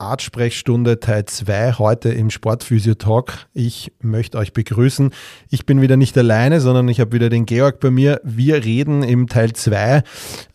Artsprechstunde Teil 2 heute im Sportphysio Talk. Ich möchte euch begrüßen. Ich bin wieder nicht alleine, sondern ich habe wieder den Georg bei mir. Wir reden im Teil 2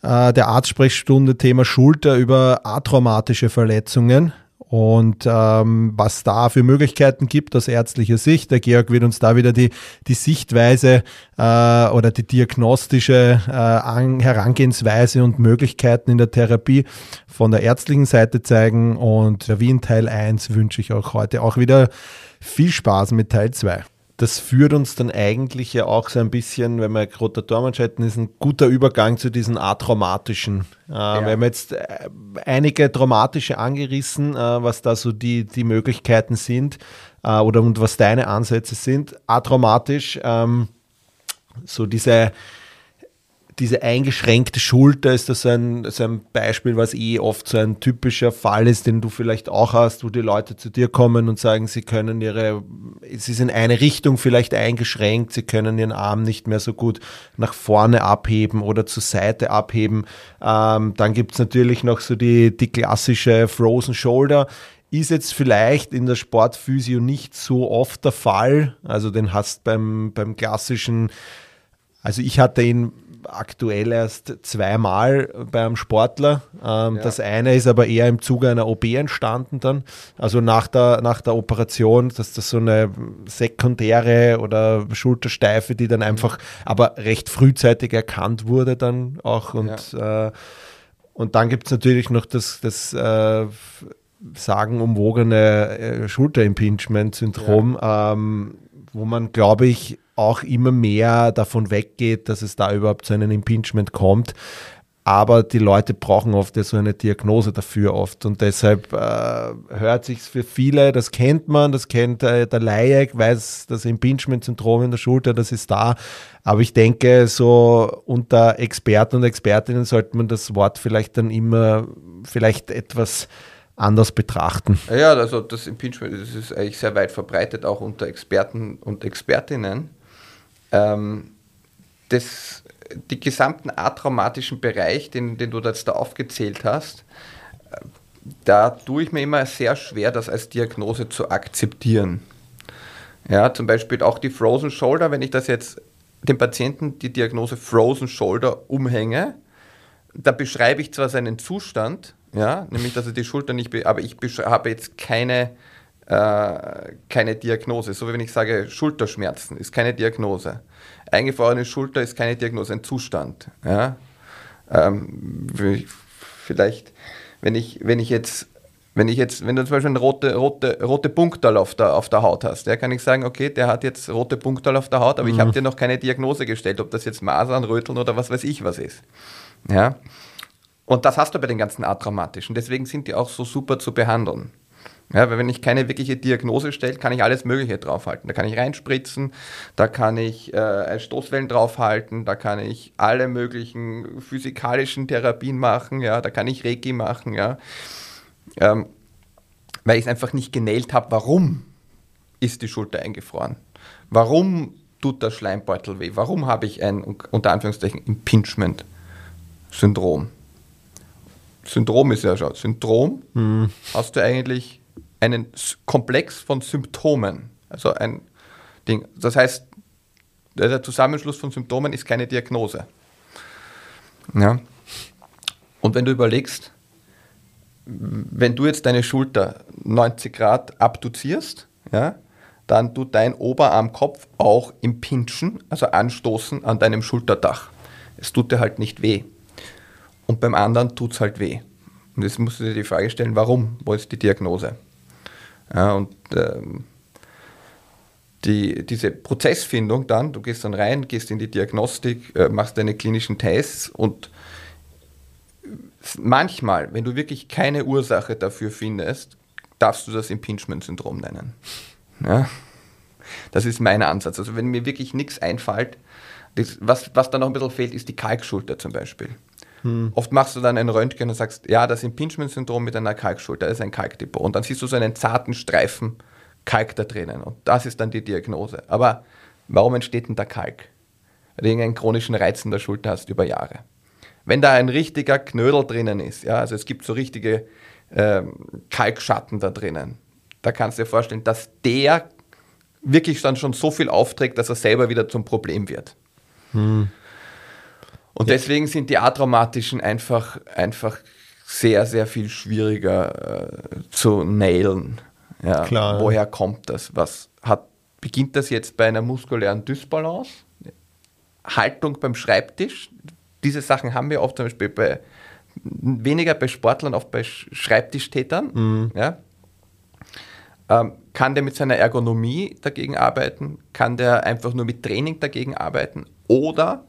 äh, der Artsprechstunde Thema Schulter über atraumatische Verletzungen und ähm, was da für Möglichkeiten gibt aus ärztlicher Sicht. Der Georg wird uns da wieder die, die Sichtweise äh, oder die diagnostische äh, An Herangehensweise und Möglichkeiten in der Therapie von der ärztlichen Seite zeigen. Und wie in Teil 1 wünsche ich euch heute auch wieder viel Spaß mit Teil 2 das führt uns dann eigentlich ja auch so ein bisschen, wenn wir Rotatormanschetten ist ein guter Übergang zu diesen atraumatischen. Äh, ja. Wir haben jetzt äh, einige traumatische angerissen, äh, was da so die, die Möglichkeiten sind äh, oder und was deine Ansätze sind. Atraumatisch, ähm, so diese diese eingeschränkte Schulter ist das ein, so ein Beispiel, was eh oft so ein typischer Fall ist, den du vielleicht auch hast, wo die Leute zu dir kommen und sagen, sie können ihre, es ist in eine Richtung vielleicht eingeschränkt, sie können ihren Arm nicht mehr so gut nach vorne abheben oder zur Seite abheben. Ähm, dann gibt's natürlich noch so die, die klassische Frozen Shoulder ist jetzt vielleicht in der Sportphysio nicht so oft der Fall. Also den hast beim, beim klassischen, also ich hatte ihn aktuell erst zweimal beim Sportler. Ähm, ja. Das eine ist aber eher im Zuge einer OP entstanden dann. Also nach der, nach der Operation, dass das so eine sekundäre oder Schultersteife, die dann einfach aber recht frühzeitig erkannt wurde dann auch. Und, ja. äh, und dann gibt es natürlich noch das, das äh, sagenumwogene äh, Schulterimpingement-Syndrom, ja. ähm, wo man, glaube ich, auch immer mehr davon weggeht, dass es da überhaupt zu einem Impingement kommt. Aber die Leute brauchen oft so eine Diagnose dafür oft. Und deshalb äh, hört sich für viele, das kennt man, das kennt äh, der Laie, weiß das Impingement-Syndrom in der Schulter, das ist da. Aber ich denke, so unter Experten und Expertinnen sollte man das Wort vielleicht dann immer vielleicht etwas anders betrachten. Ja, also das Impingement das ist eigentlich sehr weit verbreitet, auch unter Experten und Expertinnen ähm, das, die gesamten atraumatischen Bereich, den, den du jetzt da aufgezählt hast, äh, da tue ich mir immer sehr schwer, das als Diagnose zu akzeptieren. Ja, zum Beispiel auch die Frozen Shoulder, wenn ich das jetzt dem Patienten die Diagnose Frozen Shoulder umhänge, da beschreibe ich zwar seinen Zustand, ja, nämlich dass er die Schulter nicht, aber ich habe jetzt keine keine Diagnose. So wie wenn ich sage, Schulterschmerzen ist keine Diagnose. Eingefrorene Schulter ist keine Diagnose, ein Zustand. Ja? Ähm, vielleicht, wenn ich, wenn ich jetzt wenn ich jetzt, wenn du zum Beispiel eine rote, rote, rote Punktal auf der, auf der Haut hast, ja, kann ich sagen, okay, der hat jetzt rote Punktal auf der Haut, aber mhm. ich habe dir noch keine Diagnose gestellt, ob das jetzt Masern, Röteln oder was weiß ich was ist. Ja? Und das hast du bei den ganzen atraumatischen. Deswegen sind die auch so super zu behandeln. Ja, weil wenn ich keine wirkliche Diagnose stelle, kann ich alles Mögliche draufhalten. Da kann ich reinspritzen, da kann ich äh, Stoßwellen draufhalten, da kann ich alle möglichen physikalischen Therapien machen, ja, da kann ich Reiki machen, ja. Ähm, weil ich es einfach nicht genäht habe, warum ist die Schulter eingefroren? Warum tut der Schleimbeutel weh? Warum habe ich ein, unter Anführungszeichen, Impingement-Syndrom? Syndrom ist ja schon. Syndrom hm. hast du eigentlich einen Komplex von Symptomen. Also ein Ding. Das heißt, der Zusammenschluss von Symptomen ist keine Diagnose. Ja. Und wenn du überlegst, wenn du jetzt deine Schulter 90 Grad abduzierst, ja, dann tut dein Oberarmkopf auch impinchen, also anstoßen an deinem Schulterdach. Es tut dir halt nicht weh. Und beim anderen tut es halt weh. Und jetzt musst du dir die Frage stellen, warum? Wo ist die Diagnose? Und ähm, die, diese Prozessfindung dann, du gehst dann rein, gehst in die Diagnostik, äh, machst deine klinischen Tests und manchmal, wenn du wirklich keine Ursache dafür findest, darfst du das Impingement-Syndrom nennen. Ja? Das ist mein Ansatz. Also wenn mir wirklich nichts einfällt, das, was, was da noch ein bisschen fehlt, ist die Kalkschulter zum Beispiel. Hm. Oft machst du dann ein Röntgen und sagst, ja, das Impingement-Syndrom mit einer Kalkschulter ist ein Kalkdepot. Und dann siehst du so einen zarten Streifen Kalk da drinnen. Und das ist dann die Diagnose. Aber warum entsteht denn da Kalk? Weil du irgendeinen chronischen Reiz in der Schulter hast über Jahre. Wenn da ein richtiger Knödel drinnen ist, ja, also es gibt so richtige ähm, Kalkschatten da drinnen, da kannst du dir vorstellen, dass der wirklich dann schon so viel aufträgt, dass er selber wieder zum Problem wird. Hm. Und ja. deswegen sind die atraumatischen einfach, einfach sehr, sehr viel schwieriger äh, zu nailen. Ja, Klar. Woher kommt das? Was hat, beginnt das jetzt bei einer muskulären Dysbalance? Haltung beim Schreibtisch? Diese Sachen haben wir oft zum Beispiel bei weniger bei Sportlern, oft bei Schreibtischtätern. Mhm. Ja? Ähm, kann der mit seiner Ergonomie dagegen arbeiten? Kann der einfach nur mit Training dagegen arbeiten? Oder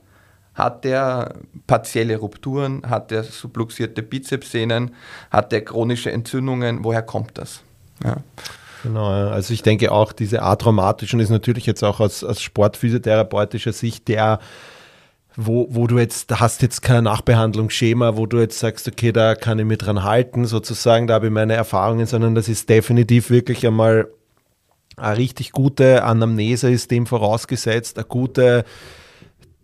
hat der partielle Rupturen? Hat der subluxierte Bizepssehnen? Hat der chronische Entzündungen? Woher kommt das? Ja. Genau, also ich denke auch, diese atraumatischen ist natürlich jetzt auch aus, aus sportphysiotherapeutischer Sicht der wo, wo du jetzt, hast jetzt kein Nachbehandlungsschema, wo du jetzt sagst, okay, da kann ich mich dran halten, sozusagen, da habe ich meine Erfahrungen, sondern das ist definitiv wirklich einmal eine richtig gute Anamnese ist dem vorausgesetzt, eine gute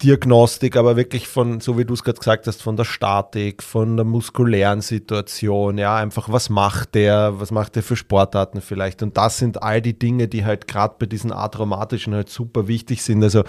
Diagnostik, aber wirklich von, so wie du es gerade gesagt hast, von der Statik, von der muskulären Situation, ja, einfach was macht der, was macht der für Sportarten vielleicht. Und das sind all die Dinge, die halt gerade bei diesen atraumatischen halt super wichtig sind. Also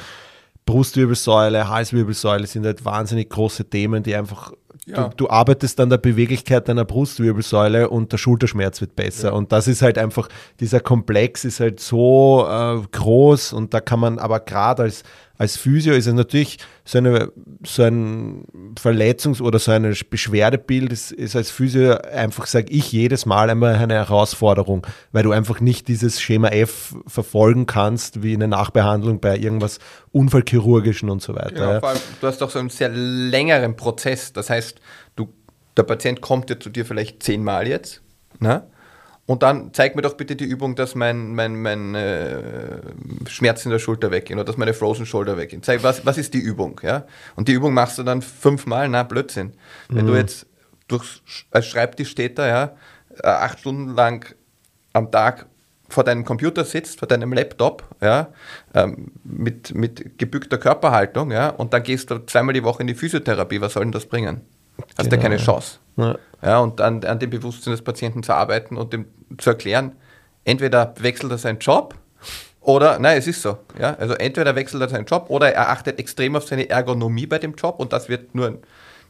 Brustwirbelsäule, Halswirbelsäule sind halt wahnsinnig große Themen, die einfach ja. du, du, arbeitest an der Beweglichkeit deiner Brustwirbelsäule und der Schulterschmerz wird besser. Ja. Und das ist halt einfach, dieser Komplex ist halt so äh, groß und da kann man aber gerade als als Physio ist es natürlich so, eine, so ein Verletzungs- oder so ein Beschwerdebild, ist, ist als Physio einfach, sage ich, jedes Mal einmal eine Herausforderung, weil du einfach nicht dieses Schema F verfolgen kannst, wie eine Nachbehandlung bei irgendwas Unfallchirurgischen und so weiter. Ja, vor allem, du hast doch so einen sehr längeren Prozess. Das heißt, du, der Patient kommt ja zu dir vielleicht zehnmal jetzt. Ne? Und dann zeig mir doch bitte die Übung, dass mein, mein, mein äh, Schmerz in der Schulter weggehen oder dass meine Frozen Shoulder weggehen. Zeig, was, was ist die Übung? Ja? Und die Übung machst du dann fünfmal, na Blödsinn. Mhm. Wenn du mhm. jetzt durch, als Schreibtischtäter ja, äh, acht Stunden lang am Tag vor deinem Computer sitzt, vor deinem Laptop, ja, ähm, mit, mit gebückter Körperhaltung, ja, und dann gehst du zweimal die Woche in die Physiotherapie, was soll denn das bringen? Hast genau, ja keine Chance. Ja. ja und an, an dem Bewusstsein des Patienten zu arbeiten und dem zu erklären, entweder wechselt er seinen Job oder, nein, es ist so. Ja? Also entweder wechselt er seinen Job oder er achtet extrem auf seine Ergonomie bei dem Job und das wird nur ein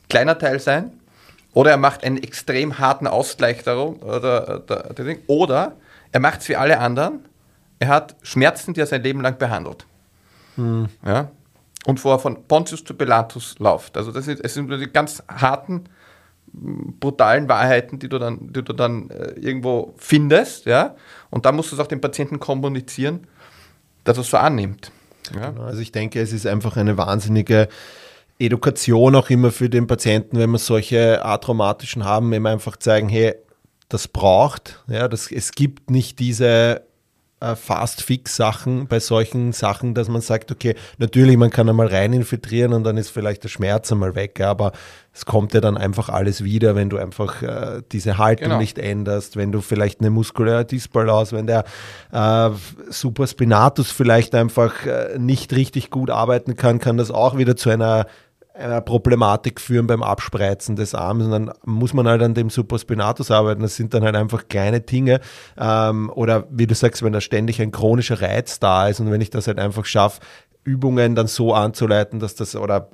kleiner Teil sein. Oder er macht einen extrem harten Ausgleich darum. Oder, oder, er macht es wie alle anderen. Er hat Schmerzen, die er sein Leben lang behandelt. Hm. Ja? und vorher von Pontius zu Pilatus läuft. Also das sind, es sind die ganz harten, brutalen Wahrheiten, die du dann, die du dann äh, irgendwo findest, ja. Und da musst du es auch dem Patienten kommunizieren, dass er es so annimmt. Ja? Genau, also ich denke, es ist einfach eine wahnsinnige Education auch immer für den Patienten, wenn wir solche atraumatischen haben, eben einfach zeigen, hey, das braucht, ja, das, es gibt nicht diese äh, Fast-Fix-Sachen bei solchen Sachen, dass man sagt, okay, natürlich, man kann einmal rein infiltrieren und dann ist vielleicht der Schmerz einmal weg, aber es kommt ja dann einfach alles wieder, wenn du einfach äh, diese Haltung genau. nicht änderst, wenn du vielleicht eine muskuläre Disbalance, wenn der äh, Supraspinatus vielleicht einfach äh, nicht richtig gut arbeiten kann, kann das auch wieder zu einer einer Problematik führen beim Abspreizen des Arms und dann muss man halt an dem Supraspinatus arbeiten. Das sind dann halt einfach kleine Dinge. Ähm, oder wie du sagst, wenn da ständig ein chronischer Reiz da ist und wenn ich das halt einfach schaffe, Übungen dann so anzuleiten, dass das oder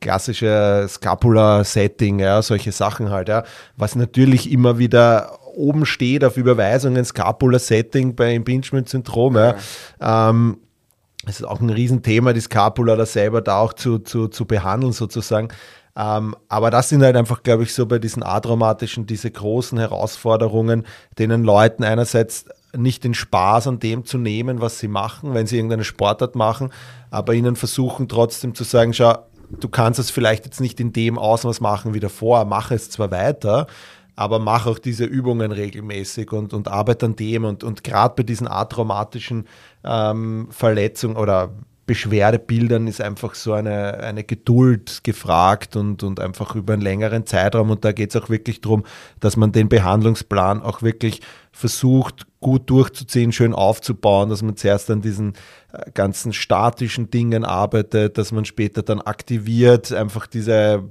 klassische Scapula-Setting, ja, solche Sachen halt, ja, was natürlich immer wieder oben steht auf Überweisungen, Scapula-Setting bei Impingement-Syndrom, ja. ja. Ähm, es ist auch ein Riesenthema, die Scapula da selber da auch zu, zu, zu behandeln sozusagen. Ähm, aber das sind halt einfach, glaube ich, so bei diesen atraumatischen, diese großen Herausforderungen, denen Leuten einerseits nicht den Spaß an dem zu nehmen, was sie machen, wenn sie irgendeine Sportart machen, aber ihnen versuchen trotzdem zu sagen, schau, du kannst es vielleicht jetzt nicht in dem Ausmaß machen wie davor, mach es zwar weiter, aber mach auch diese Übungen regelmäßig und, und arbeite an dem und, und gerade bei diesen atraumatischen ähm, Verletzungen oder Beschwerdebildern ist einfach so eine, eine Geduld gefragt und, und einfach über einen längeren Zeitraum. Und da geht es auch wirklich darum, dass man den Behandlungsplan auch wirklich versucht, gut durchzuziehen, schön aufzubauen, dass man zuerst an diesen äh, ganzen statischen Dingen arbeitet, dass man später dann aktiviert, einfach diese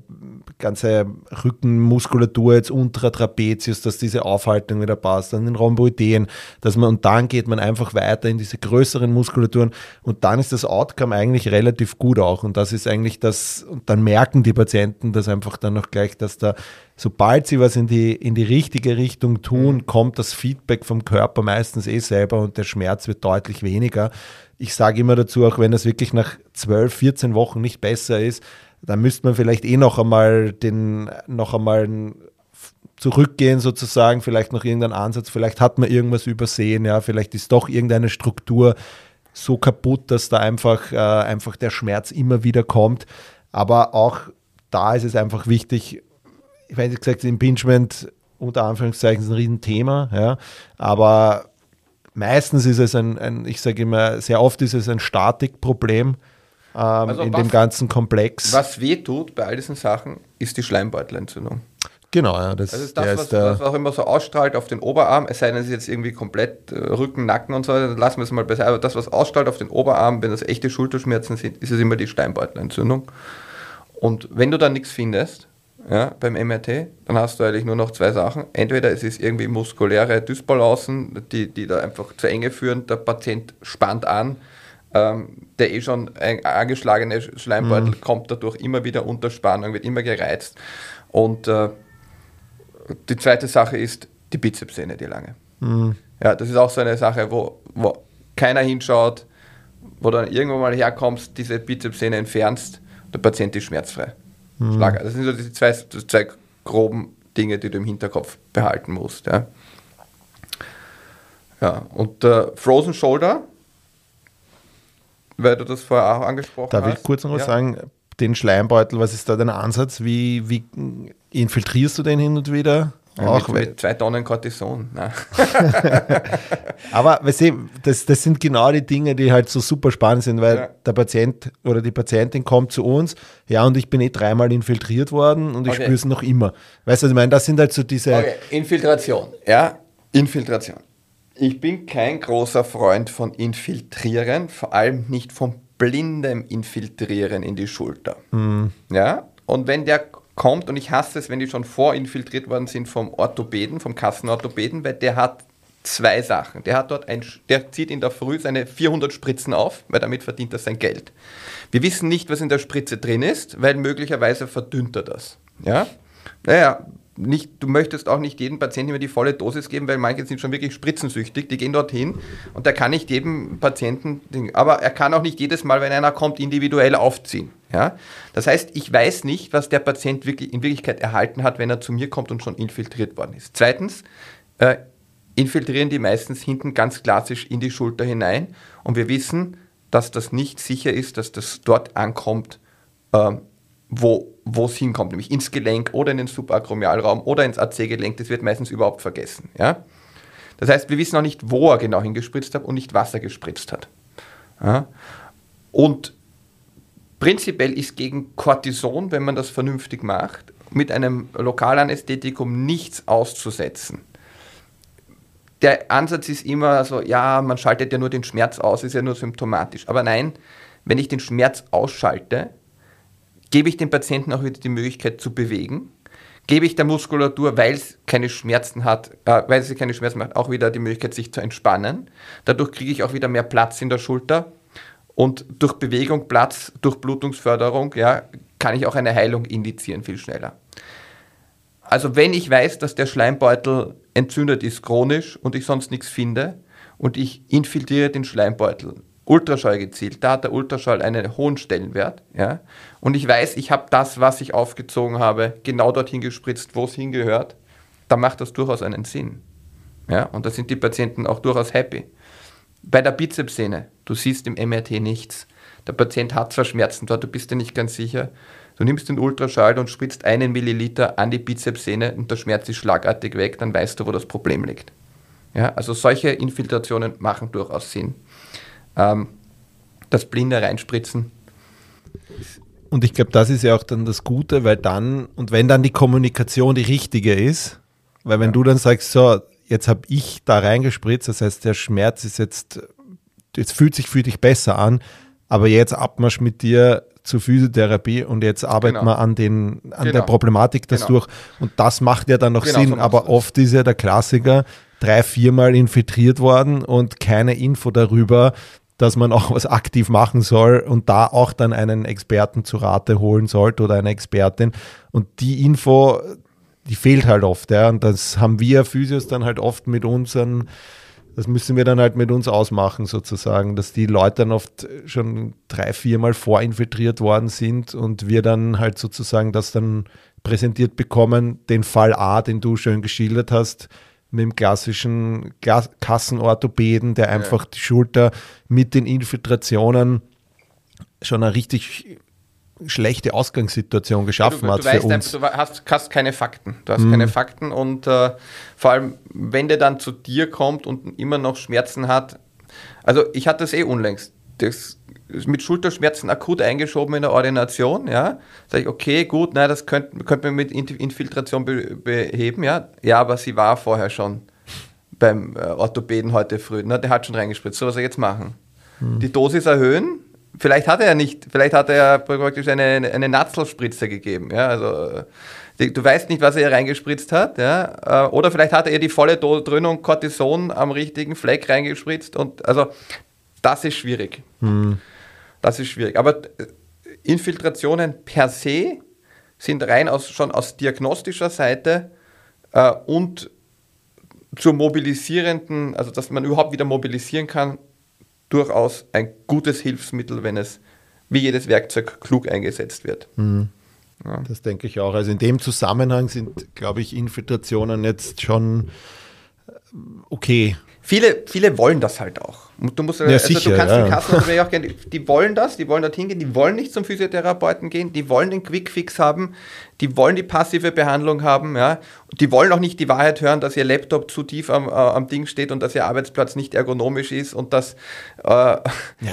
ganze Rückenmuskulatur jetzt unter Trapezius, dass diese Aufhaltung wieder passt, dann den Rhomboideen, dass man, und dann geht man einfach weiter in diese größeren Muskulaturen und dann ist das Outcome eigentlich relativ gut auch und das ist eigentlich das, und dann merken die Patienten das einfach dann noch gleich, dass da sobald sie was in die, in die richtige Richtung tun, mhm. kommt das Feedback vom Körper meistens eh selber und der Schmerz wird deutlich weniger. Ich sage immer dazu, auch wenn das wirklich nach 12, 14 Wochen nicht besser ist, dann müsste man vielleicht eh noch einmal den, noch einmal zurückgehen sozusagen, vielleicht noch irgendeinen Ansatz, vielleicht hat man irgendwas übersehen, ja, vielleicht ist doch irgendeine Struktur so kaputt, dass da einfach, äh, einfach der Schmerz immer wieder kommt. Aber auch da ist es einfach wichtig, ich weiß nicht gesagt, Impingement unter Anführungszeichen ist ein Riesenthema, ja, aber meistens ist es ein, ein ich sage immer, sehr oft ist es ein Statikproblem ähm, also in was, dem ganzen Komplex. Was weh tut bei all diesen Sachen, ist die Schleimbeutelentzündung. Genau, ja. Das, das ist das, was, ist was, auch immer so ausstrahlt auf den Oberarm, es sei denn, es ist jetzt irgendwie komplett äh, Rücken, Nacken und so, dann lassen wir es mal besser. Aber das, was ausstrahlt auf den Oberarm, wenn das echte Schulterschmerzen sind, ist es immer die Steinbeutelentzündung. Und wenn du dann nichts findest, ja, beim MRT, dann hast du eigentlich nur noch zwei Sachen. Entweder es ist irgendwie muskuläre Dysbalancen, die, die da einfach zu enge führen, der Patient spannt an, ähm, der eh schon angeschlagene Schleimbeutel mhm. kommt dadurch immer wieder unter Spannung, wird immer gereizt. Und äh, die zweite Sache ist die Bizepssehne, die lange. Mhm. Ja, das ist auch so eine Sache, wo, wo keiner hinschaut, wo du dann irgendwann mal herkommst, diese Bizepssehne entfernst, der Patient ist schmerzfrei. Mhm. Schlager. Das sind so die zwei, die zwei groben Dinge, die du im Hinterkopf behalten musst. Ja, ja und äh, Frozen Shoulder, weil du das vorher auch angesprochen Darf hast. Darf ich kurz noch was ja. sagen? Den Schleimbeutel, was ist da dein Ansatz? Wie, wie infiltrierst du den hin und wieder? Auch mit, mit zwei Tonnen Cortison. Aber weißt du, das, das sind genau die Dinge, die halt so super spannend sind, weil ja. der Patient oder die Patientin kommt zu uns, ja, und ich bin eh dreimal infiltriert worden und ich okay. spüre es noch immer. Weißt du, ich meine, das sind halt so diese. Okay. Infiltration, ja, Infiltration. Ich bin kein großer Freund von Infiltrieren, vor allem nicht von blindem Infiltrieren in die Schulter. Mhm. Ja, und wenn der kommt und ich hasse es, wenn die schon vorinfiltriert worden sind vom Orthopäden, vom Kassenorthopäden, weil der hat zwei Sachen. Der hat dort ein, der zieht in der Früh seine 400 Spritzen auf, weil damit verdient er sein Geld. Wir wissen nicht, was in der Spritze drin ist, weil möglicherweise verdünnt er das. Ja? Naja, nicht, du möchtest auch nicht jedem Patienten immer die volle Dosis geben, weil manche sind schon wirklich spritzensüchtig, die gehen dorthin und der kann nicht jedem Patienten, aber er kann auch nicht jedes Mal, wenn einer kommt, individuell aufziehen. Ja? Das heißt, ich weiß nicht, was der Patient wirklich, in Wirklichkeit erhalten hat, wenn er zu mir kommt und schon infiltriert worden ist. Zweitens, äh, infiltrieren die meistens hinten ganz klassisch in die Schulter hinein und wir wissen, dass das nicht sicher ist, dass das dort ankommt, äh, wo es hinkommt, nämlich ins Gelenk oder in den Subakromialraum oder ins AC-Gelenk, das wird meistens überhaupt vergessen. Ja? Das heißt, wir wissen auch nicht, wo er genau hingespritzt hat und nicht, was er gespritzt hat. Ja? Und Prinzipiell ist gegen Cortison, wenn man das vernünftig macht, mit einem Lokalanästhetikum nichts auszusetzen. Der Ansatz ist immer so, ja, man schaltet ja nur den Schmerz aus, ist ja nur symptomatisch. Aber nein, wenn ich den Schmerz ausschalte, gebe ich dem Patienten auch wieder die Möglichkeit zu bewegen, gebe ich der Muskulatur, weil es keine Schmerzen hat, äh, weil sie keine Schmerzen macht, auch wieder die Möglichkeit, sich zu entspannen. Dadurch kriege ich auch wieder mehr Platz in der Schulter, und durch Bewegung, Platz, durch Blutungsförderung, ja, kann ich auch eine Heilung indizieren viel schneller. Also wenn ich weiß, dass der Schleimbeutel entzündet ist chronisch und ich sonst nichts finde und ich infiltriere den Schleimbeutel, Ultraschall gezielt, da hat der Ultraschall einen hohen Stellenwert, ja, und ich weiß, ich habe das, was ich aufgezogen habe, genau dorthin gespritzt, wo es hingehört, dann macht das durchaus einen Sinn. Ja, und da sind die Patienten auch durchaus happy. Bei der Bizepssehne, du siehst im MRT nichts. Der Patient hat zwar Schmerzen dort, du bist dir nicht ganz sicher. Du nimmst den Ultraschall und spritzt einen Milliliter an die Bizepssehne und der Schmerz ist schlagartig weg, dann weißt du, wo das Problem liegt. Ja, also solche Infiltrationen machen durchaus Sinn. Ähm, das blinde Reinspritzen. Und ich glaube, das ist ja auch dann das Gute, weil dann, und wenn dann die Kommunikation die richtige ist, weil wenn ja. du dann sagst, so, jetzt habe ich da reingespritzt, das heißt, der Schmerz ist jetzt, jetzt fühlt sich für dich besser an, aber jetzt Abmarsch mit dir zur Physiotherapie und jetzt arbeiten genau. wir an, den, an genau. der Problematik das genau. durch. Und das macht ja dann noch genau, Sinn, so aber oft ist ja der Klassiker drei, viermal infiltriert worden und keine Info darüber, dass man auch was aktiv machen soll und da auch dann einen Experten zu Rate holen sollte oder eine Expertin. Und die Info, die fehlt halt oft. Ja. Und das haben wir Physios dann halt oft mit unseren das müssen wir dann halt mit uns ausmachen, sozusagen, dass die Leute dann oft schon drei, viermal vorinfiltriert worden sind und wir dann halt sozusagen das dann präsentiert bekommen, den Fall A, den du schön geschildert hast, mit dem klassischen Kassenorthopäden, der einfach ja. die Schulter mit den Infiltrationen schon eine richtig schlechte Ausgangssituation geschaffen ja, du, du hat für uns. Einfach, du hast, hast, keine Fakten. Du hast mhm. keine Fakten und äh, vor allem, wenn der dann zu dir kommt und immer noch Schmerzen hat. Also ich hatte das eh unlängst. Das mit Schulterschmerzen akut eingeschoben in der Ordination, ja. Sag ich, okay, gut, nein, das könnte könnt man mit Infiltration be beheben, ja. Ja, aber sie war vorher schon beim äh, Orthopäden heute früh. Na, der hat schon reingespritzt. So was er jetzt machen. Mhm. Die Dosis erhöhen, vielleicht hat er ja nicht, vielleicht hat er praktisch eine, eine Natzelspritze gegeben. Ja, also du weißt nicht, was er hier reingespritzt hat, ja, äh, oder vielleicht hat er die volle Dröhnung Cortison am richtigen Fleck reingespritzt und also das ist schwierig. Hm. Das ist schwierig. Aber äh, Infiltrationen per se sind rein aus, schon aus diagnostischer Seite äh, und zur mobilisierenden, also dass man überhaupt wieder mobilisieren kann, durchaus ein gutes Hilfsmittel, wenn es wie jedes Werkzeug klug eingesetzt wird. Mhm. Ja. Das denke ich auch. Also in dem Zusammenhang sind, glaube ich, Infiltrationen jetzt schon äh, okay. Viele, viele wollen das halt auch. Du, musst, ja, also sicher, du kannst ja. den Kassen auch gerne, die wollen das, die wollen dorthin gehen, die wollen nicht zum Physiotherapeuten gehen, die wollen den Quickfix haben, die wollen die passive Behandlung haben, ja. Die wollen auch nicht die Wahrheit hören, dass ihr Laptop zu tief am, äh, am Ding steht und dass ihr Arbeitsplatz nicht ergonomisch ist und dass. Äh, ja,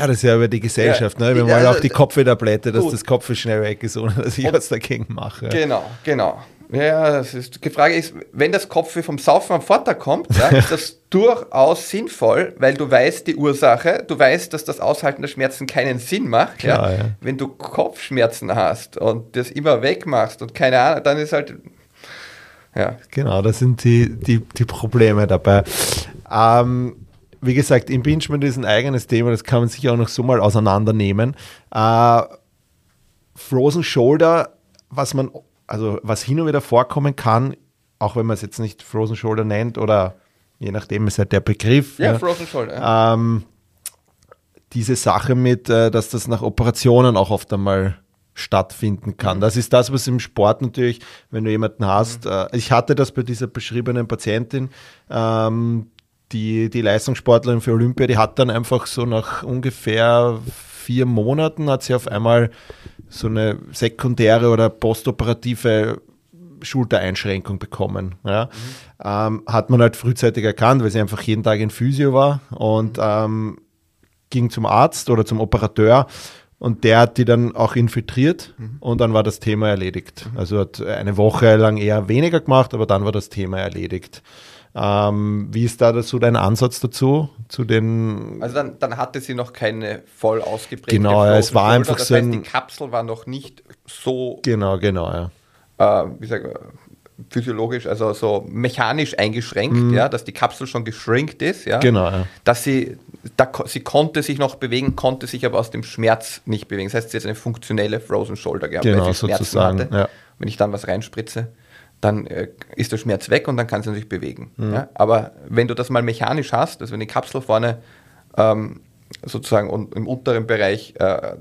das ist ja über die Gesellschaft, ja, ne? Wir wollen auch die Kopfwehtablette, dass gut. das Kopf schnell weg ist, ohne dass ich und, was dagegen mache. Genau, genau. Ja, ist, die Frage ist, wenn das Kopfweh vom Saufen am Vortag kommt, ja, ist das durchaus sinnvoll, weil du weißt die Ursache, du weißt, dass das Aushalten der Schmerzen keinen Sinn macht. Klar, ja. Wenn du Kopfschmerzen hast und das immer wegmachst und keine Ahnung, dann ist halt. Ja. Genau, das sind die, die, die Probleme dabei. Ähm, wie gesagt, Impingement ist ein eigenes Thema, das kann man sich auch noch so mal auseinandernehmen. Äh, Frozen Shoulder, was man also was hin und wieder vorkommen kann, auch wenn man es jetzt nicht Frozen Shoulder nennt oder je nachdem ist halt der Begriff. Ja, ja Frozen Shoulder. Ähm, diese Sache mit, äh, dass das nach Operationen auch oft einmal stattfinden kann. Mhm. Das ist das, was im Sport natürlich, wenn du jemanden hast, mhm. äh, ich hatte das bei dieser beschriebenen Patientin, ähm, die, die Leistungssportlerin für Olympia, die hat dann einfach so nach ungefähr vier Monaten hat sie auf einmal so eine sekundäre oder postoperative Schultereinschränkung bekommen. Ja. Mhm. Ähm, hat man halt frühzeitig erkannt, weil sie einfach jeden Tag in Physio war und mhm. ähm, ging zum Arzt oder zum Operateur und der hat die dann auch infiltriert mhm. und dann war das Thema erledigt. Mhm. Also hat eine Woche lang eher weniger gemacht, aber dann war das Thema erledigt. Ähm, wie ist da so dein Ansatz dazu? Zu den also dann, dann hatte sie noch keine voll ausgeprägte Genau, ja, es war einfach das so heißt, die Kapsel war noch nicht so genau, genau, ja. Äh, wie sag, physiologisch, also so mechanisch eingeschränkt, mhm. ja, dass die Kapsel schon geschrinkt ist, ja. Genau, ja. Dass sie, da, sie konnte sich noch bewegen, konnte sich aber aus dem Schmerz nicht bewegen. Das heißt, sie hat eine funktionelle Frozen Shoulder gehabt, genau, weil sie Schmerzen sozusagen, hatte. Ja. Wenn ich dann was reinspritze, dann äh, ist der Schmerz weg und dann kann sie sich bewegen. Mhm. Ja? Aber wenn du das mal mechanisch hast, also wenn die Kapsel vorne ähm, sozusagen und im unteren Bereich äh,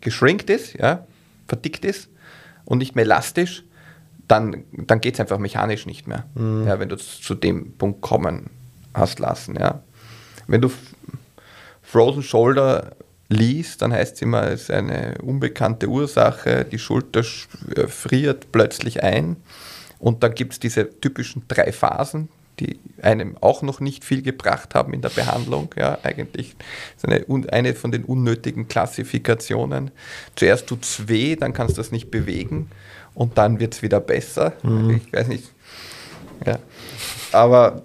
geschrinkt ist, ja, verdickt ist und nicht mehr elastisch, dann, dann geht es einfach mechanisch nicht mehr, mhm. ja, wenn du zu dem Punkt kommen hast lassen. Ja. Wenn du Frozen Shoulder liest, dann heißt es immer, es ist eine unbekannte Ursache, die Schulter äh, friert plötzlich ein. Und dann gibt es diese typischen drei Phasen, die einem auch noch nicht viel gebracht haben in der Behandlung. Ja, eigentlich ist eine, eine von den unnötigen Klassifikationen. Zuerst tut es weh, dann kannst du das nicht bewegen und dann wird es wieder besser. Mhm. Ich weiß nicht. Ja. Aber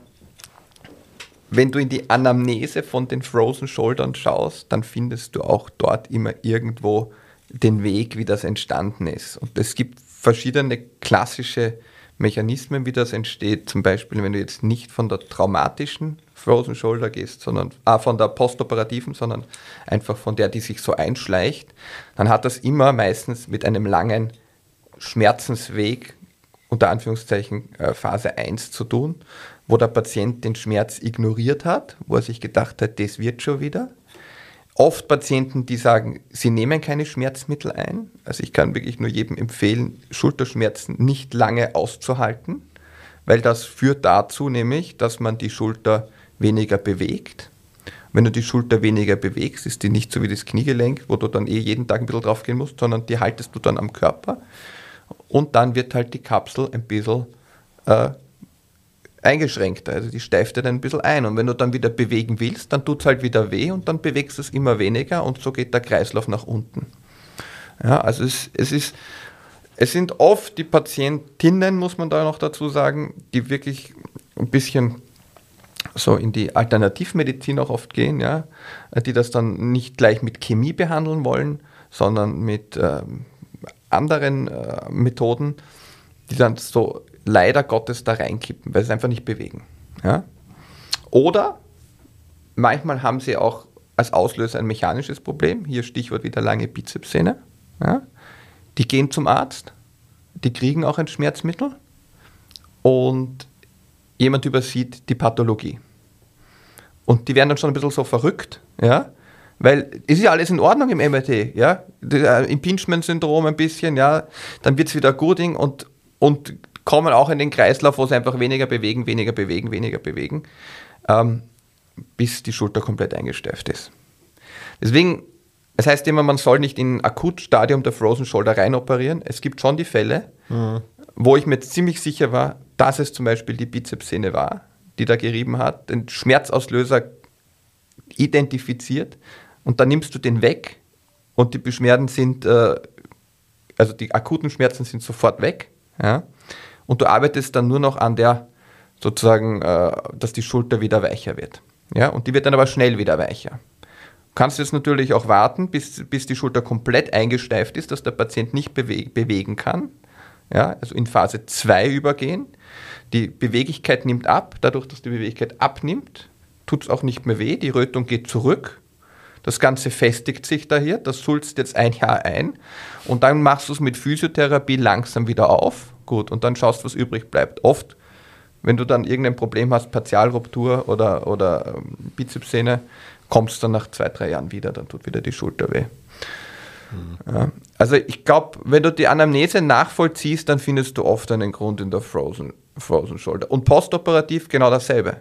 wenn du in die Anamnese von den Frozen Shouldern schaust, dann findest du auch dort immer irgendwo den Weg, wie das entstanden ist. Und es gibt verschiedene klassische Mechanismen, wie das entsteht. Zum Beispiel, wenn du jetzt nicht von der traumatischen Frozen Shoulder gehst, sondern ah, von der postoperativen, sondern einfach von der, die sich so einschleicht, dann hat das immer meistens mit einem langen Schmerzensweg, unter Anführungszeichen äh, Phase 1 zu tun, wo der Patient den Schmerz ignoriert hat, wo er sich gedacht hat, das wird schon wieder oft Patienten, die sagen, sie nehmen keine Schmerzmittel ein. Also ich kann wirklich nur jedem empfehlen, Schulterschmerzen nicht lange auszuhalten, weil das führt dazu nämlich, dass man die Schulter weniger bewegt. Wenn du die Schulter weniger bewegst, ist die nicht so wie das Kniegelenk, wo du dann eh jeden Tag ein bisschen drauf gehen musst, sondern die haltest du dann am Körper. Und dann wird halt die Kapsel ein bisschen äh, eingeschränkter. Also die steift dir dann ein bisschen ein. Und wenn du dann wieder bewegen willst, dann tut es halt wieder weh und dann bewegst du es immer weniger und so geht der Kreislauf nach unten. Ja, also es, es ist, es sind oft die Patientinnen, muss man da noch dazu sagen, die wirklich ein bisschen so in die Alternativmedizin auch oft gehen, ja, die das dann nicht gleich mit Chemie behandeln wollen, sondern mit ähm, anderen äh, Methoden, die dann so leider Gottes da reinkippen, weil sie es einfach nicht bewegen. Ja? Oder manchmal haben sie auch als Auslöser ein mechanisches Problem, hier Stichwort wieder lange Bizepssehne. Ja? Die gehen zum Arzt, die kriegen auch ein Schmerzmittel und jemand übersieht die Pathologie. Und die werden dann schon ein bisschen so verrückt, ja, weil es ist ja alles in Ordnung im MRT, ja, äh, Impingement-Syndrom ein bisschen, ja, dann wird es wieder Gooding und, und kommen auch in den Kreislauf, wo sie einfach weniger bewegen, weniger bewegen, weniger bewegen, ähm, bis die Schulter komplett eingesteift ist. Deswegen, es heißt immer, man soll nicht in Akutstadium der Frozen Shoulder rein operieren. Es gibt schon die Fälle, mhm. wo ich mir ziemlich sicher war, dass es zum Beispiel die Bizepssehne war, die da gerieben hat, den Schmerzauslöser identifiziert und dann nimmst du den weg und die Beschwerden sind, äh, also die akuten Schmerzen sind sofort weg. Ja? Und du arbeitest dann nur noch an der, sozusagen, äh, dass die Schulter wieder weicher wird. Ja, und die wird dann aber schnell wieder weicher. Du kannst jetzt natürlich auch warten, bis, bis die Schulter komplett eingesteift ist, dass der Patient nicht bewe bewegen kann. Ja, also in Phase 2 übergehen. Die Beweglichkeit nimmt ab. Dadurch, dass die Beweglichkeit abnimmt, tut es auch nicht mehr weh. Die Rötung geht zurück. Das Ganze festigt sich da hier. Das sulzt jetzt ein Jahr ein. Und dann machst du es mit Physiotherapie langsam wieder auf gut. Und dann schaust, was übrig bleibt. Oft, wenn du dann irgendein Problem hast, Partialruptur oder, oder ähm, Bizepssehne, kommst du dann nach zwei, drei Jahren wieder, dann tut wieder die Schulter weh. Mhm. Ja. Also ich glaube, wenn du die Anamnese nachvollziehst, dann findest du oft einen Grund in der Frozen, Frozen Shoulder. Und postoperativ genau dasselbe.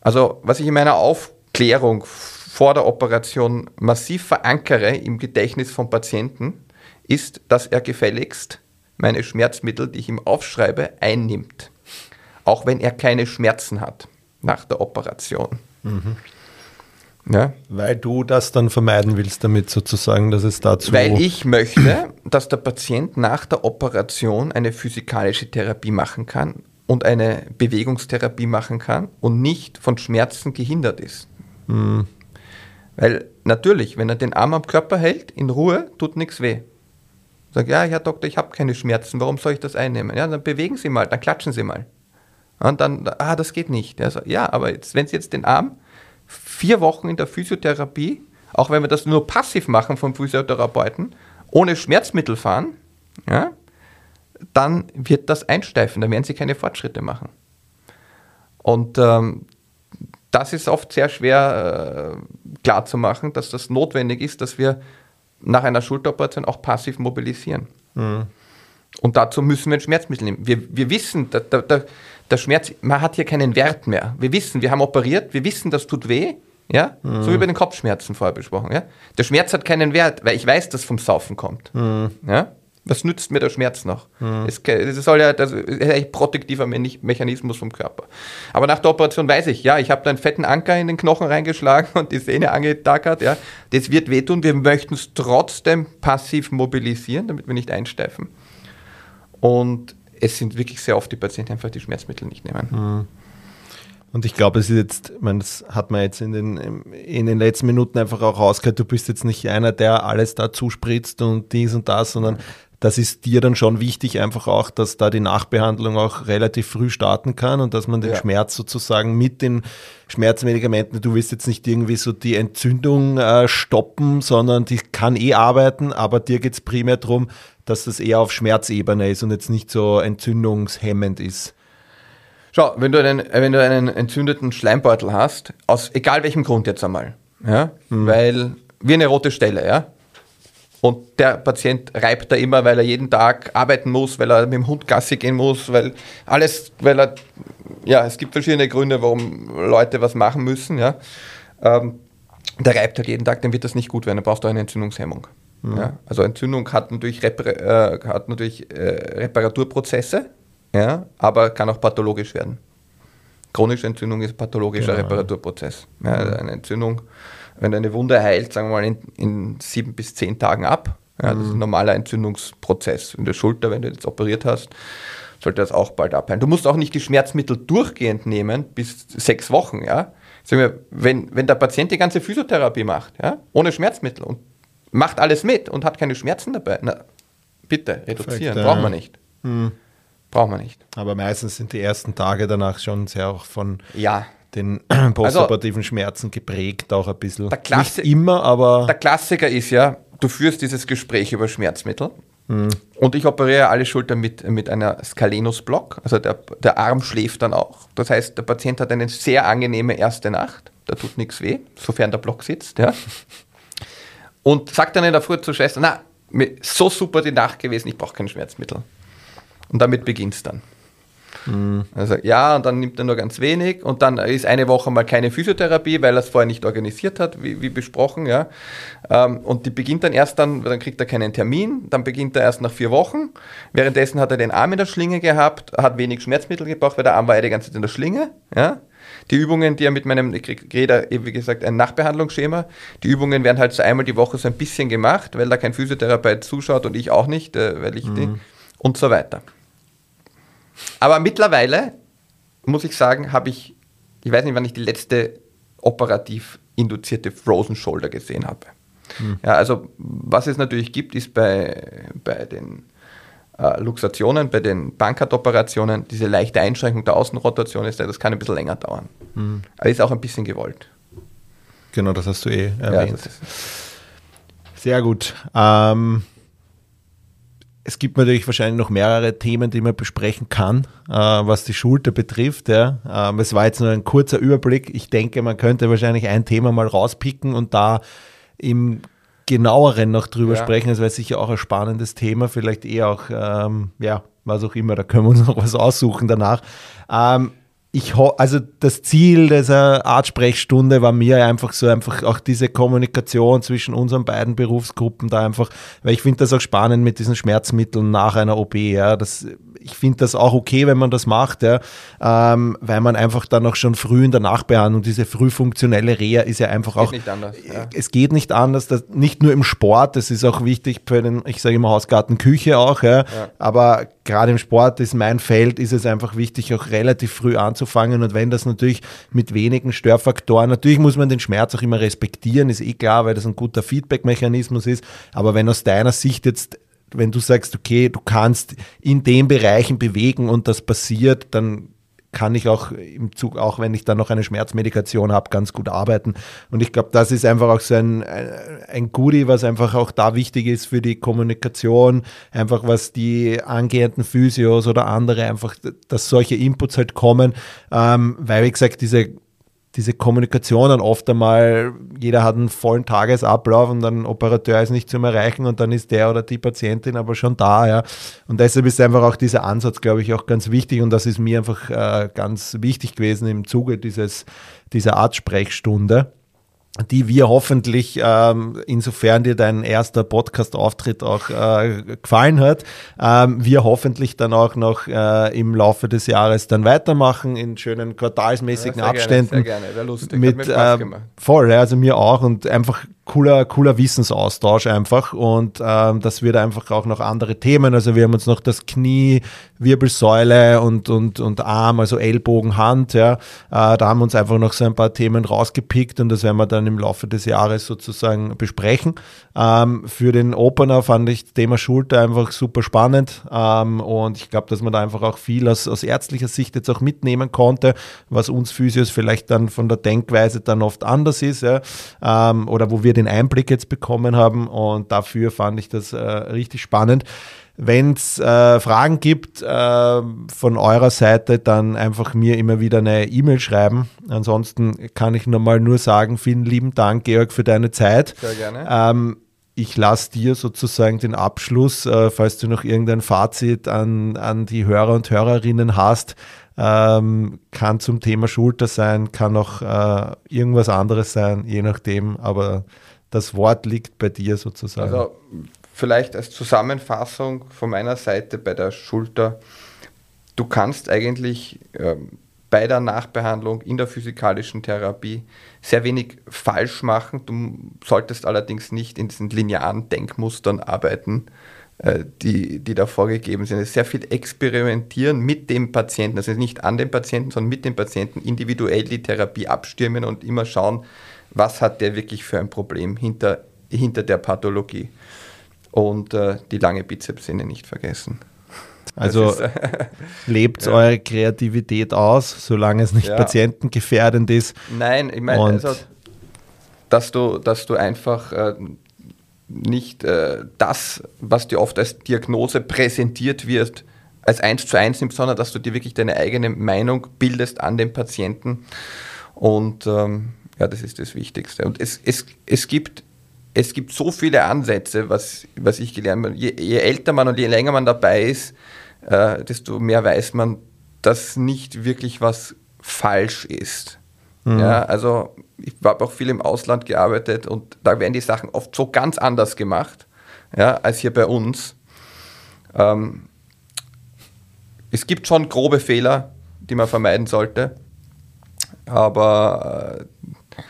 Also was ich in meiner Aufklärung vor der Operation massiv verankere im Gedächtnis vom Patienten, ist, dass er gefälligst meine Schmerzmittel, die ich ihm aufschreibe, einnimmt. Auch wenn er keine Schmerzen hat nach der Operation. Mhm. Ja? Weil du das dann vermeiden willst, damit sozusagen, dass es dazu. Weil ich möchte, dass der Patient nach der Operation eine physikalische Therapie machen kann und eine Bewegungstherapie machen kann und nicht von Schmerzen gehindert ist. Mhm. Weil natürlich, wenn er den Arm am Körper hält, in Ruhe, tut nichts weh. Sag, ja, Herr Doktor, ich habe keine Schmerzen, warum soll ich das einnehmen? Ja, dann bewegen Sie mal, dann klatschen Sie mal. Und dann, ah, das geht nicht. Ja, so, ja aber jetzt, wenn Sie jetzt den Arm vier Wochen in der Physiotherapie, auch wenn wir das nur passiv machen vom Physiotherapeuten, ohne Schmerzmittel fahren, ja, dann wird das einsteifen, dann werden Sie keine Fortschritte machen. Und ähm, das ist oft sehr schwer äh, klar dass das notwendig ist, dass wir nach einer Schulteroperation auch passiv mobilisieren. Mhm. Und dazu müssen wir ein Schmerzmittel nehmen. Wir, wir wissen, der, der, der Schmerz, man hat hier keinen Wert mehr. Wir wissen, wir haben operiert, wir wissen, das tut weh, ja, mhm. so wie bei den Kopfschmerzen vorher besprochen, ja. Der Schmerz hat keinen Wert, weil ich weiß, dass vom Saufen kommt, mhm. ja. Was nützt mir der Schmerz noch? Mhm. Das, das, soll ja, das ist ein protektiver Mechanismus vom Körper. Aber nach der Operation weiß ich, ja, ich habe da einen fetten Anker in den Knochen reingeschlagen und die Sehne angetackert, ja. Das wird wehtun. Wir möchten es trotzdem passiv mobilisieren, damit wir nicht einsteifen. Und es sind wirklich sehr oft die Patienten einfach die Schmerzmittel nicht nehmen. Mhm. Und ich glaube, es ist jetzt, ich meine, das hat man jetzt in den, in den letzten Minuten einfach auch rausgehört, du bist jetzt nicht einer, der alles da zuspritzt und dies und das, sondern das ist dir dann schon wichtig, einfach auch, dass da die Nachbehandlung auch relativ früh starten kann und dass man den ja. Schmerz sozusagen mit den Schmerzmedikamenten, du willst jetzt nicht irgendwie so die Entzündung äh, stoppen, sondern die kann eh arbeiten, aber dir geht es primär darum, dass das eher auf Schmerzebene ist und jetzt nicht so entzündungshemmend ist. Schau, wenn du einen, wenn du einen entzündeten Schleimbeutel hast, aus egal welchem Grund jetzt einmal, ja, mhm. weil wie eine rote Stelle, ja, und der Patient reibt da immer, weil er jeden Tag arbeiten muss, weil er mit dem Hund Gassi gehen muss, weil alles, weil er, ja, es gibt verschiedene Gründe, warum Leute was machen müssen, ja. Ähm, der reibt halt jeden Tag, dann wird das nicht gut werden, dann brauchst du eine Entzündungshemmung. Mhm. Ja? Also Entzündung hat natürlich, Repar äh, hat natürlich äh, Reparaturprozesse, ja, aber kann auch pathologisch werden. Chronische Entzündung ist pathologischer genau. Reparaturprozess. Ja, mhm. Eine Entzündung wenn eine Wunde heilt, sagen wir mal in, in sieben bis zehn Tagen ab. Ja, das ist ein mhm. normaler Entzündungsprozess. In der Schulter, wenn du jetzt operiert hast, sollte das auch bald abheilen. Du musst auch nicht die Schmerzmittel durchgehend nehmen bis sechs Wochen. Ja? Wir, wenn, wenn der Patient die ganze Physiotherapie macht, ja, ohne Schmerzmittel und macht alles mit und hat keine Schmerzen dabei, na, bitte reduzieren, Perfekt, braucht man nicht. Mhm. Braucht man nicht. Aber meistens sind die ersten Tage danach schon sehr auch von ja den postoperativen also, Schmerzen geprägt, auch ein bisschen. Der Nicht immer, aber. Der Klassiker ist ja, du führst dieses Gespräch über Schmerzmittel. Mhm. Und ich operiere alle Schultern mit, mit einer Scalenus-Block. Also der, der Arm schläft dann auch. Das heißt, der Patient hat eine sehr angenehme erste Nacht. Da tut nichts weh, sofern der Block sitzt. Ja. Und sagt dann in der Früh zur Schwester, na, so super die Nacht gewesen, ich brauche kein Schmerzmittel. Und damit beginnt es dann. Mhm. Also ja, und dann nimmt er nur ganz wenig und dann ist eine Woche mal keine Physiotherapie, weil er es vorher nicht organisiert hat, wie, wie besprochen, ja. Ähm, und die beginnt dann erst dann, dann kriegt er keinen Termin, dann beginnt er erst nach vier Wochen. Währenddessen hat er den Arm in der Schlinge gehabt, hat wenig Schmerzmittel gebraucht, weil der Arm war ja die ganze Zeit in der Schlinge, ja. Die Übungen, die er mit meinem, ich kriege da, wie gesagt, ein Nachbehandlungsschema. Die Übungen werden halt so einmal die Woche so ein bisschen gemacht, weil da kein Physiotherapeut zuschaut und ich auch nicht, äh, weil ich mhm. die und so weiter. Aber mittlerweile, muss ich sagen, habe ich, ich weiß nicht, wann ich die letzte operativ induzierte Frozen Shoulder gesehen habe. Hm. Ja, also was es natürlich gibt, ist bei, bei den äh, Luxationen, bei den Bankart-Operationen, diese leichte Einschränkung der Außenrotation ist, das kann ein bisschen länger dauern. Hm. Aber ist auch ein bisschen gewollt. Genau, das hast du eh erwähnt. Ja, Sehr gut. Ähm, es gibt natürlich wahrscheinlich noch mehrere Themen, die man besprechen kann, äh, was die Schulter betrifft. Ja. Ähm, es war jetzt nur ein kurzer Überblick. Ich denke, man könnte wahrscheinlich ein Thema mal rauspicken und da im genaueren noch drüber ja. sprechen. Das wäre sicher auch ein spannendes Thema, vielleicht eher auch, ähm, ja, was auch immer, da können wir uns noch was aussuchen danach. Ähm, ich also das Ziel dieser Art Sprechstunde war mir einfach so einfach auch diese Kommunikation zwischen unseren beiden Berufsgruppen da einfach, weil ich finde das auch spannend mit diesen Schmerzmitteln nach einer OP, ja, das ich finde das auch okay, wenn man das macht, ja, ähm, weil man einfach dann auch schon früh in der Nachbehandlung, diese frühfunktionelle Reha ist ja einfach auch. Nicht anders, ja. Es geht nicht anders, das, nicht nur im Sport, das ist auch wichtig für den, ich sage immer Hausgarten, Küche auch, ja, ja. aber gerade im Sport ist mein Feld, ist es einfach wichtig, auch relativ früh anzufangen und wenn das natürlich mit wenigen Störfaktoren, natürlich muss man den Schmerz auch immer respektieren, ist eh klar, weil das ein guter Feedback-Mechanismus ist, aber wenn aus deiner Sicht jetzt wenn du sagst, okay, du kannst in den Bereichen bewegen und das passiert, dann kann ich auch im Zug, auch wenn ich dann noch eine Schmerzmedikation habe, ganz gut arbeiten. Und ich glaube, das ist einfach auch so ein, ein Goodie, was einfach auch da wichtig ist für die Kommunikation, einfach was die angehenden Physios oder andere einfach, dass solche Inputs halt kommen, ähm, weil wie gesagt, diese diese Kommunikation dann oft einmal, jeder hat einen vollen Tagesablauf und ein Operateur ist nicht zum Erreichen und dann ist der oder die Patientin aber schon da, ja. Und deshalb ist einfach auch dieser Ansatz, glaube ich, auch ganz wichtig und das ist mir einfach äh, ganz wichtig gewesen im Zuge dieses, dieser Art Sprechstunde. Die wir hoffentlich, ähm, insofern dir dein erster Podcast-Auftritt auch äh, gefallen hat, ähm, wir hoffentlich dann auch noch äh, im Laufe des Jahres dann weitermachen in schönen quartalsmäßigen Ja, Abständen. Gerne, sehr gerne, wäre lustig. Hat Mit, mir Spaß gemacht. voll, ja, also mir auch und einfach cooler, cooler Wissensaustausch einfach. Und ähm, das wird einfach auch noch andere Themen, also wir haben uns noch das Knie, Wirbelsäule und, und, und Arm, also Ellbogen, Hand, ja, äh, da haben wir uns einfach noch so ein paar Themen rausgepickt und das werden wir dann im Laufe des Jahres sozusagen besprechen. Ähm, für den Opener fand ich das Thema Schulter einfach super spannend. Ähm, und ich glaube, dass man da einfach auch viel aus, aus ärztlicher Sicht jetzt auch mitnehmen konnte, was uns Physios vielleicht dann von der Denkweise dann oft anders ist, ja, ähm, oder wo wir den Einblick jetzt bekommen haben und dafür fand ich das äh, richtig spannend. Wenn es äh, Fragen gibt äh, von eurer Seite, dann einfach mir immer wieder eine E-Mail schreiben. Ansonsten kann ich nochmal nur sagen, vielen lieben Dank, Georg, für deine Zeit. Sehr gerne. Ähm, ich lasse dir sozusagen den Abschluss, äh, falls du noch irgendein Fazit an, an die Hörer und Hörerinnen hast. Ähm, kann zum Thema Schulter sein, kann auch äh, irgendwas anderes sein, je nachdem. Aber das Wort liegt bei dir sozusagen. Also vielleicht als Zusammenfassung von meiner Seite bei der Schulter. Du kannst eigentlich ähm, bei der Nachbehandlung in der physikalischen Therapie sehr wenig falsch machen. Du solltest allerdings nicht in diesen linearen Denkmustern arbeiten, die, die da vorgegeben sind. Es ist sehr viel experimentieren mit dem Patienten, also nicht an dem Patienten, sondern mit dem Patienten individuell die Therapie abstimmen und immer schauen, was hat der wirklich für ein Problem hinter, hinter der Pathologie. Und äh, die lange Bizepssehne nicht vergessen. Also ist, lebt ja. eure Kreativität aus, solange es nicht Ja. patientengefährdend ist. Nein, ich meine, also, dass du, dass du einfach äh, nicht äh, das, was dir oft als Diagnose präsentiert wird, als eins zu eins nimmst, sondern dass du dir wirklich deine eigene Meinung bildest an den Patienten. Und ähm, ja, das ist das Wichtigste. Und es, es, es, gibt, es gibt so viele Ansätze, was, was ich gelernt habe. Je, je älter man und je länger man dabei ist, äh, desto mehr weiß man, dass nicht wirklich was falsch ist. Ja, also ich habe auch viel im Ausland gearbeitet und da werden die Sachen oft so ganz anders gemacht, ja, als hier bei uns. Ähm, es gibt schon grobe Fehler, die man vermeiden sollte, aber äh,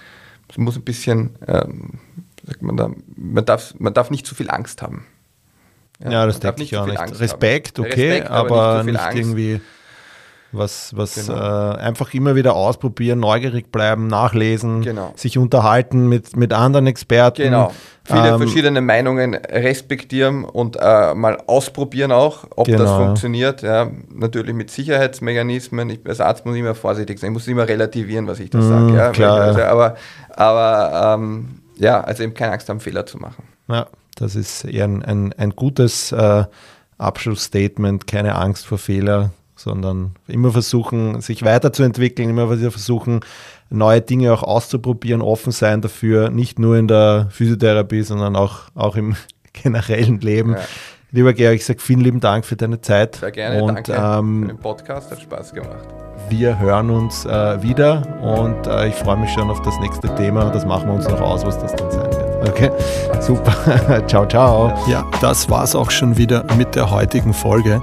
es muss ein bisschen, ähm, sagt man da, man darf, man darf nicht zu viel Angst haben. Ja, das man darf denke ich auch nicht. Respekt, haben. okay, Respekt, aber, viel nicht, Angst. irgendwie was, was Genau. äh, einfach immer wieder ausprobieren, neugierig bleiben, nachlesen, Genau. sich unterhalten mit, mit anderen Experten. Genau. Viele Ähm, verschiedene Meinungen respektieren und äh, mal ausprobieren auch, ob das Genau. funktioniert. Ja, natürlich mit Sicherheitsmechanismen. Ich als Arzt muss immer vorsichtig sein. Ich muss immer relativieren, was ich da Mm, sage. Ja, klar, also, aber aber ähm, ja, also eben keine Angst haben, Fehler zu machen. Ja, das ist eher ein, ein, ein gutes äh, Abschlussstatement, keine Angst vor Fehler, sondern immer versuchen, sich weiterzuentwickeln, immer wieder versuchen, neue Dinge auch auszuprobieren, offen sein dafür, nicht nur in der Physiotherapie, sondern auch, auch im generellen Leben. Ja. Lieber Georg, ich sage vielen lieben Dank für deine Zeit. Sehr gerne. Und Danke für ähm, den Podcast. Hat Spaß gemacht. wir hören uns äh, wieder und äh, ich freue mich schon auf das nächste Thema. Das machen wir uns noch aus, was das dann sein wird. Okay, super. ciao, ciao. Ja, das war's auch schon wieder mit der heutigen Folge.